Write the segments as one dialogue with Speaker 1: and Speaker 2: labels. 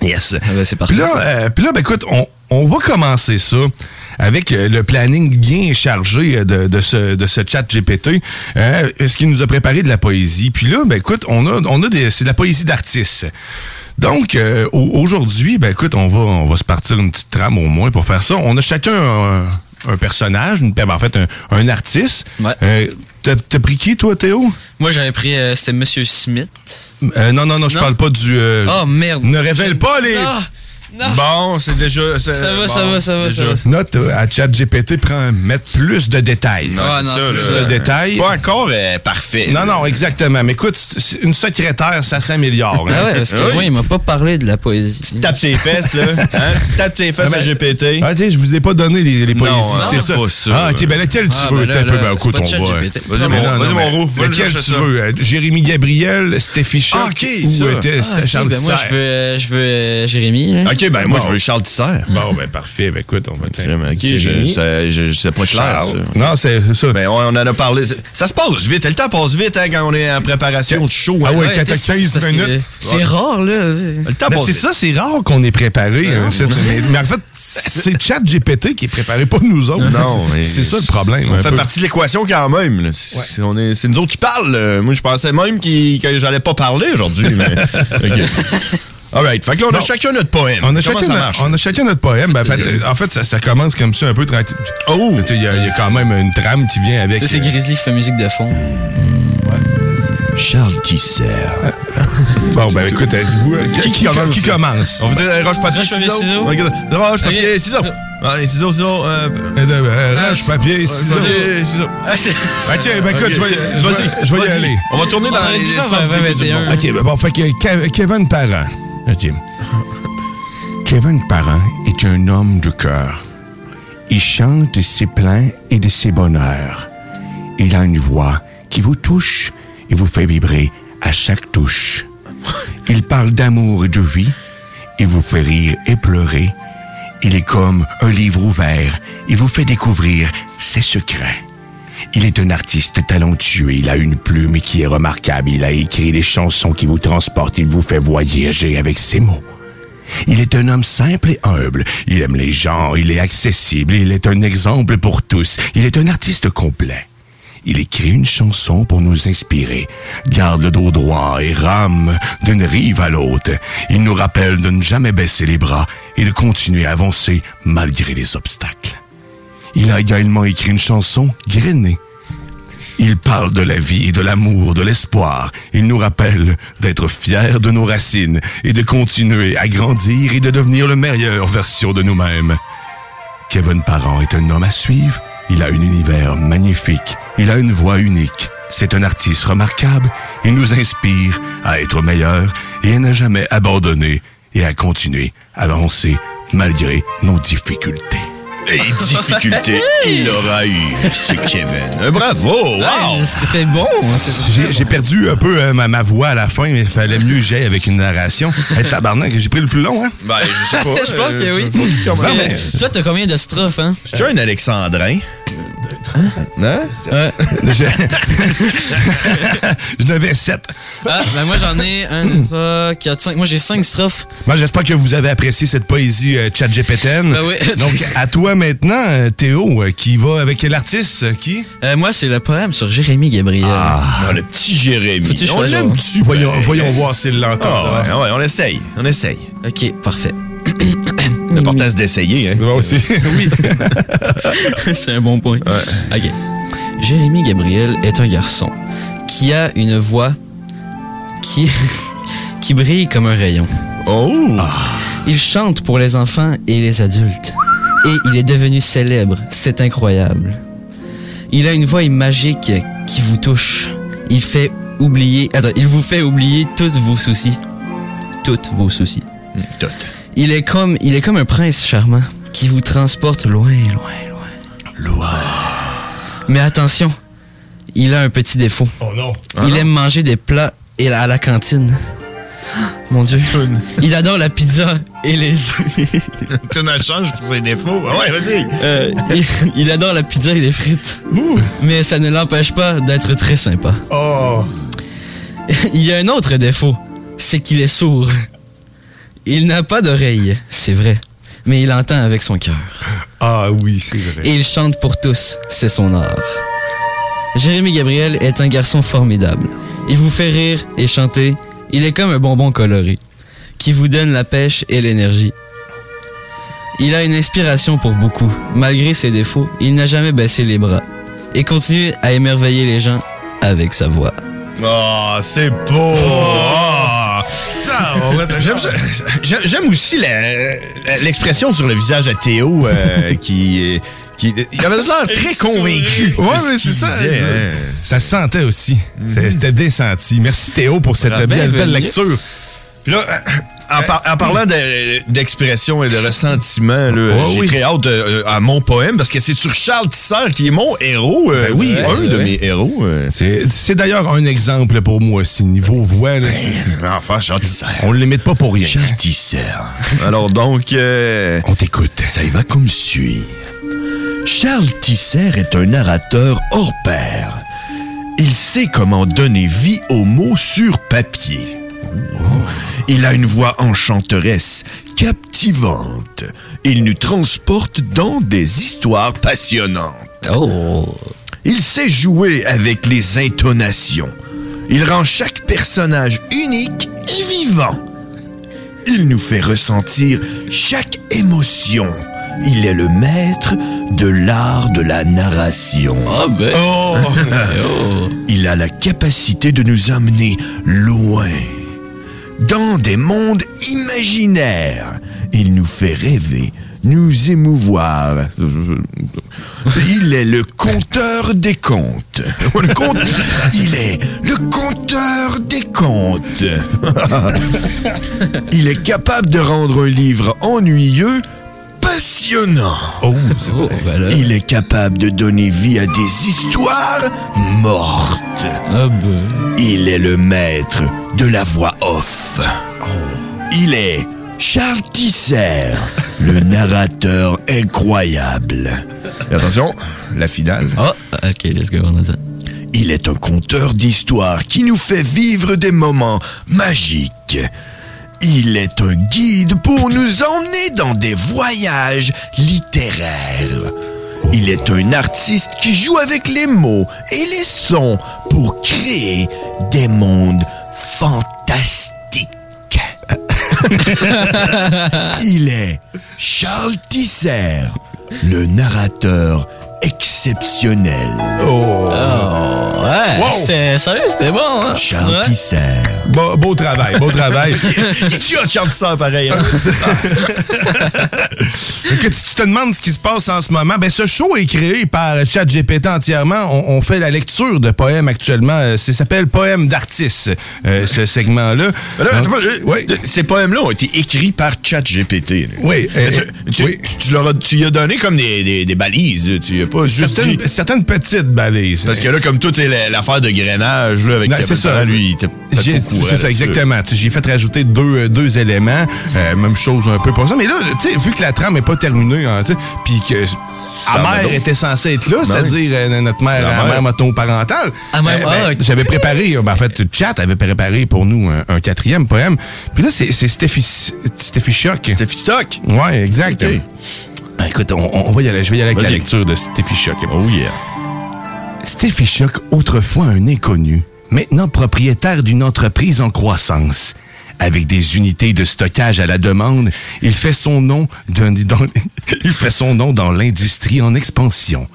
Speaker 1: Yes.
Speaker 2: Ah ben, c'est parfait.
Speaker 1: Puis là, euh, puis là, ben, écoute, on, on va commencer ça avec euh, le planning bien chargé euh, de, de ce, de ce chat GPT, euh, ce qui nous a préparé de la poésie? Puis là, ben, écoute, on a, on a des, c'est de la poésie d'artistes. Donc, euh, au- aujourd'hui, ben, écoute, on va, on va se partir une petite trame au moins pour faire ça. On a chacun un, un personnage, une, en fait, un, un artiste.
Speaker 2: Ouais.
Speaker 1: T'as pris qui, toi, Théo?
Speaker 2: Moi, j'avais pris. euh, C'était Monsieur Smith.
Speaker 1: Euh, non, non, non, je parle pas du... euh,
Speaker 2: Oh merde.
Speaker 1: Ne révèle pas les...
Speaker 2: Ah, non.
Speaker 1: Bon, c'est déjà.
Speaker 2: Ça va,
Speaker 1: bon,
Speaker 2: ça va, ça va, ça va.
Speaker 1: Note euh, à ChatGPT, prend mettre plus de détails.
Speaker 2: Ah, non, c'est
Speaker 1: Plus
Speaker 2: ça.
Speaker 1: de détails.
Speaker 3: C'est pas encore euh, parfait.
Speaker 1: Non, non, exactement. Mais écoute, une secrétaire, ça s'améliore. hein.
Speaker 2: Ah ouais, parce que
Speaker 3: Oui.
Speaker 2: moi, il m'a pas parlé de la poésie.
Speaker 3: Tu tapes ses fesses, là. Hein? Tu tapes tes fesses
Speaker 1: Ah,
Speaker 3: à
Speaker 1: ben,
Speaker 3: GPT.
Speaker 1: Ah, tu sais, je vous ai pas donné les, les poésies,
Speaker 3: Non,
Speaker 1: c'est
Speaker 3: non,
Speaker 1: ça.
Speaker 3: pas ça.
Speaker 1: Ah, ok, ben lequel tu
Speaker 2: Ah,
Speaker 1: veux?
Speaker 2: ben
Speaker 1: un peu, ben écoute, on.
Speaker 3: Vas-y, mon-
Speaker 1: non,
Speaker 3: vas-y,
Speaker 1: non,
Speaker 3: mon
Speaker 1: mais
Speaker 3: roux.
Speaker 1: Lequel tu
Speaker 3: ça.
Speaker 1: veux? Euh, Jérémy Gabriel, Stéphie Choc
Speaker 3: Ah, ok,
Speaker 1: ou
Speaker 3: ça.
Speaker 1: t'es-
Speaker 2: Ah,
Speaker 1: c'était
Speaker 2: ok,
Speaker 1: Charles
Speaker 2: ben moi, je veux, je veux Jérémy.
Speaker 3: OK, ben moi,
Speaker 1: Bon.
Speaker 3: je veux Charles Tisser.
Speaker 1: Bon, ben parfait. Ben écoute, on va
Speaker 3: OK, je, c'est pas clair,
Speaker 1: Charles.
Speaker 3: ça.
Speaker 1: Non, c'est ça.
Speaker 3: Ben, on, on en a parlé. Ça se passe vite. Le temps passe vite hein, quand on est en préparation de show.
Speaker 1: Ah
Speaker 3: hein.
Speaker 1: ouais,
Speaker 2: Ouais,
Speaker 1: quand t'as
Speaker 2: t'sais,
Speaker 1: 15
Speaker 2: parce que
Speaker 1: minutes.
Speaker 2: C'est rare, là.
Speaker 3: Le temps
Speaker 1: Ben,
Speaker 3: passe
Speaker 1: c'est ça, c'est rare qu'on est préparé. hein, mais, mais en fait, c'est Chat GPT qui est préparé, pas nous autres.
Speaker 3: Non, mais-
Speaker 1: c'est ça le problème.
Speaker 3: On fait
Speaker 1: peu.
Speaker 3: partie de l'équation quand même. là. C'est on est- c'est nous autres qui parlent. là. Moi, je pensais même qu'il- que j'allais pas parler aujourd'hui. mais... All right. Fait que là, on a
Speaker 1: Bon.
Speaker 3: chacun notre poème.
Speaker 1: On a, chacun
Speaker 3: ça
Speaker 1: notre,
Speaker 3: marche?
Speaker 1: on a chacun notre poème. Ben, en fait, euh, en fait, ça, ça commence comme ça un peu tranquille.
Speaker 3: Oh!
Speaker 1: Il y, y a quand même une trame qui vient avec.
Speaker 2: Ça, c'est
Speaker 1: euh,
Speaker 2: Grizzly qui fait musique de fond.
Speaker 3: Charles Tisser.
Speaker 1: Bon, ben écoute, vous, euh, qui, qui commence? Qui commence?
Speaker 3: On fait un roche papier ciseaux. Roche papier ciseaux. Allez, ciseaux, ciseaux. euh,
Speaker 1: Euh, euh, Roche, papier, ciseaux.
Speaker 2: Ah, c'est.
Speaker 1: Ok, ben écoute,
Speaker 3: Ok,
Speaker 1: je vais, y aller.
Speaker 3: On va tourner dans les
Speaker 2: dû faire
Speaker 3: sens
Speaker 2: 20,
Speaker 3: du
Speaker 2: 21.
Speaker 3: monde.
Speaker 1: OK, ben bon, fait que Ke- Kevin Parent. Kevin Parent est un homme de cœur. Il chante de ses plaints et de ses bonheurs. Il a une voix qui vous touche et vous fait vibrer à chaque touche. Il parle d'amour et de vie et vous fait rire et pleurer. Il est comme un livre ouvert. Il vous fait découvrir ses secrets. Il est un artiste talentueux, il a une plume qui est remarquable, il a écrit des chansons qui vous transportent, il vous fait voyager avec ses mots. Il est un homme simple et humble, il aime les gens, il est accessible, il est un exemple pour tous, il est un artiste complet. Il écrit une chanson pour nous inspirer, garde le dos droit et rame d'une rive à l'autre. Il nous rappelle de ne jamais baisser les bras et de continuer à avancer malgré les obstacles. Il a également écrit une chanson, Grainée. Il parle de la vie, de l'amour, de l'espoir. Il nous rappelle d'être fiers de nos racines et de continuer à grandir et de devenir la meilleure version de nous-mêmes. Kevin Parent est un homme à suivre. Il a un univers magnifique. Il a une voix unique. C'est un artiste remarquable. Il nous inspire à être meilleurs et à ne jamais abandonner et à continuer à avancer malgré nos difficultés.
Speaker 3: Et difficulté, il aura eu. C'est Kevin. Euh, Bravo! Wow!
Speaker 2: Ouais, C'était bon. hein, c'était
Speaker 1: J'ai perdu un peu euh, ma, ma voix à la fin, mais il fallait mieux que j'aille avec une narration. Hey, tabarnak, j'ai pris le plus long, hein?
Speaker 3: Ben, je sais pas.
Speaker 2: Je pense que oui.
Speaker 1: Que-
Speaker 2: que Toi, t'as combien de strophes, hein?
Speaker 3: Tu un Alexandrin? Hein?
Speaker 2: Ouais.
Speaker 1: Je- J'en avais sept.
Speaker 2: Ah, ben moi, j'en ai 1, 2, 3, 4, 5. Moi, j'ai 5 strophes.
Speaker 1: Moi, j'espère que vous avez apprécié cette poésie euh, GPTN.
Speaker 2: Ben oui.
Speaker 1: Donc, à toi maintenant, euh, Théo, euh, qui va avec l'artiste, euh, qui?
Speaker 2: Euh, moi, c'est le poème sur Jérémy Gabriel.
Speaker 3: Non, le petit Jérémy.
Speaker 2: Je
Speaker 3: on l'aime dessus.
Speaker 1: Voyons, voyons voir s'il l'entend.
Speaker 3: Ah, ouais, ouais, on essaye. On essaye.
Speaker 2: Ok, parfait.
Speaker 3: L'important, c'est d'essayer. Hein?
Speaker 1: Moi aussi. oui.
Speaker 2: c'est un bon point. Ok. Jérémy Gabriel est un garçon qui a une voix qui, qui brille comme un rayon.
Speaker 3: Oh!
Speaker 2: Il chante pour les enfants et les adultes. Et il est devenu célèbre. C'est incroyable. Il a une voix magique qui vous touche. Il fait oublier. Attends, il vous fait oublier tous vos soucis. Toutes vos soucis.
Speaker 3: Tout.
Speaker 2: Il est comme, il est comme un prince charmant qui vous transporte loin, loin, loin.
Speaker 3: Loin.
Speaker 2: Mais attention, il a un petit défaut.
Speaker 1: Oh non.
Speaker 2: il aime manger des plats et à la cantine. Mon Dieu. Il adore la pizza et les.
Speaker 3: tu ne changes pour ses défauts. Ah ouais, vas-y.
Speaker 2: Euh, il, il adore la pizza et les frites. Mais ça ne l'empêche pas d'être très sympa.
Speaker 1: Oh.
Speaker 2: Il y a un autre défaut, c'est qu'il est sourd. Il n'a pas d'oreille, c'est vrai, mais il entend avec son cœur.
Speaker 1: Ah oui, c'est vrai.
Speaker 2: Et il chante pour tous, c'est son art. Jérémy Gabriel est un garçon formidable. Il vous fait rire et chanter. Il est comme un bonbon coloré, qui vous donne la pêche et l'énergie. Il a une inspiration pour beaucoup. Malgré ses défauts, il n'a jamais baissé les bras. Et continue à émerveiller les gens avec sa voix.
Speaker 3: Oh, c'est beau. J'aime ça- J'aime aussi l'expression sur le visage de Théo euh, qui, qui. Il avait l'air très convaincu.
Speaker 1: Ouais, mais c'est ça.
Speaker 3: disait, hein.
Speaker 1: Ça se sentait aussi. C'est- C'était bien senti. Merci Théo pour cette
Speaker 2: Ah,
Speaker 1: belle, belle lecture.
Speaker 3: Puis là, en, par- en parlant de- d'expression et de ressentiment, là,
Speaker 1: Ouais,
Speaker 3: j'ai
Speaker 1: oui.
Speaker 3: très hâte euh, à mon poème parce que c'est sur Charles Tisser qui est mon héros. euh,
Speaker 1: Ben oui,
Speaker 3: un de mes héros. euh.
Speaker 1: C'est d'ailleurs un exemple pour moi aussi. Niveau voix, là, c'est-
Speaker 3: Enfin, Charles Tisser.
Speaker 1: on le limite pas pour rien.
Speaker 3: Charles Tisser. Alors donc, euh,
Speaker 1: On t'écoute.
Speaker 3: ça y va comme suit. Charles Tisser est un narrateur hors pair. Il sait comment donner vie aux mots sur papier. Il a une voix enchanteresse, captivante. Il nous transporte dans des histoires passionnantes.
Speaker 2: Oh!
Speaker 3: Il sait jouer avec les intonations. Il rend chaque personnage unique et vivant. Il nous fait ressentir chaque émotion. Il est le maître de l'art de la narration.
Speaker 2: Ah ben!
Speaker 3: Oh! Il a la capacité de nous amener loin, dans des mondes imaginaires. Il nous fait rêver, nous émouvoir. Il est le conteur des contes. Il est le conteur des contes. Il est capable de rendre un livre ennuyeux passionnant.
Speaker 1: Oh, c'est
Speaker 2: Oh, là.
Speaker 3: Il est capable de donner vie à des histoires mortes.
Speaker 2: Ah ben.
Speaker 3: Il est le maître de la voix off. Il est Charles Tisser, le narrateur incroyable. Attention, la finale.
Speaker 2: Ah, ok, let's go.
Speaker 3: Il est un conteur d'histoires qui nous fait vivre des moments magiques. Il est un guide pour nous emmener dans des voyages littéraires. Il est un artiste qui joue avec les mots et les sons pour créer des mondes fantastiques. Il est Charles Tisser, le narrateur exceptionnel.
Speaker 1: Oh.
Speaker 2: Oh, ouais,
Speaker 1: Wow.
Speaker 2: c'était sérieux, c'était bon, hein?
Speaker 3: Charles
Speaker 2: Ouais.
Speaker 3: Tisser.
Speaker 1: Beau, beau travail, beau travail.
Speaker 3: tu as Charles Tisser pareil. hein?
Speaker 1: que tu tu te demandes ce qui se passe en ce moment, ben ce show est créé par ChatGPT entièrement. On, on fait la lecture de poèmes actuellement. Euh, Ça s'appelle Poèmes d'artistes, euh, ce segment-là.
Speaker 3: Euh,
Speaker 1: oui.
Speaker 3: Ces poèmes-là ont été écrits par ChatGPT.
Speaker 1: Oui, euh,
Speaker 3: Tu, tu-
Speaker 1: oui.
Speaker 3: tu leur as, tu lui as donné comme des, des, des balises. Tu as pas juste
Speaker 1: Certaines,
Speaker 3: dit-
Speaker 1: certaines petites balises.
Speaker 3: Parce que là, comme tout, l'affaire de grainage là, avec
Speaker 1: Non, ça.
Speaker 3: Lui, il
Speaker 1: C'est ça,
Speaker 3: là-dessus.
Speaker 1: exactement. Tu sais, J'ai fait rajouter deux, euh, deux éléments. Euh, même chose un peu pour ça. Mais là, tu sais, vu que la trame n'est pas terminée, hein, tu sais, puis que
Speaker 3: T'en
Speaker 1: la
Speaker 3: as
Speaker 1: mère était censée être là,
Speaker 3: Ben
Speaker 1: c'est-à-dire euh, notre mère,
Speaker 3: La mère.
Speaker 1: motoparentale.
Speaker 2: Ah, même,
Speaker 1: Euh, ben,
Speaker 2: ah.
Speaker 1: J'avais préparé, euh, ben, en fait, Chat avait préparé pour nous un, un quatrième poème. Puis là, c'est Steffi, Steffi Choc.
Speaker 3: C'était Fistock.
Speaker 1: Ouais, exact. Ben, écoute, on, on va y aller. Je vais y aller avec la lecture de Steffi Choc.
Speaker 3: Oh yeah.
Speaker 1: Steffi Choc, autrefois un inconnu, maintenant propriétaire d'une entreprise en croissance. Avec des unités de stockage à la demande, il fait son nom, d'un- dans, il fait son nom dans l'industrie en expansion.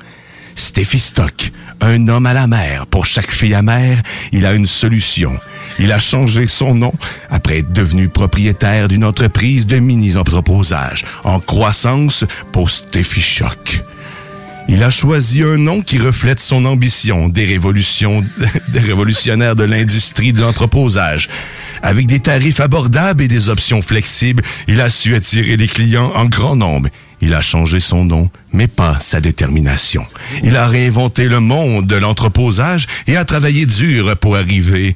Speaker 1: Steffi Stock, un homme à la mer. Pour chaque fille amère, il a une solution. Il a changé son nom après être devenu propriétaire d'une entreprise de mini-entreposage en croissance pour Steffi Shock. Il a choisi un nom qui reflète son ambition des révolutions, des révolutionnaires de l'industrie de l'entreposage. Avec des tarifs abordables et des options flexibles, il a su attirer les clients en grand nombre. Il a changé son nom, mais pas sa détermination. Il a réinventé le monde de l'entreposage et a travaillé dur pour arriver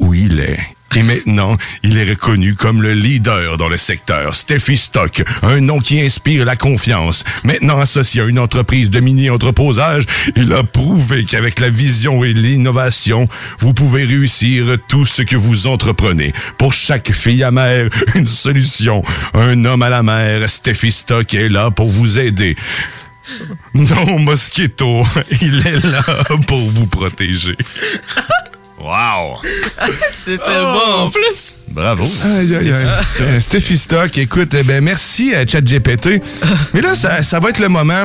Speaker 1: où il est. Et maintenant, il est reconnu comme le leader dans le secteur. Steffi Stock, un nom qui inspire la confiance. Maintenant associé à une entreprise de mini-entreposage, il a prouvé qu'avec la vision et l'innovation, vous pouvez réussir tout ce que vous entreprenez. Pour chaque fille à mer, une solution. Un homme à la mer, Steffi Stock est là pour vous aider. Non, Mosquito, il est là pour vous protéger. Wow!
Speaker 2: C'était bon en plus.
Speaker 3: Bravo.
Speaker 1: Aïe, aïe, aïe. C'est Steffi Stock. Écoute, eh ben, merci à ChatGPT. Mais là, ça, ça va être le moment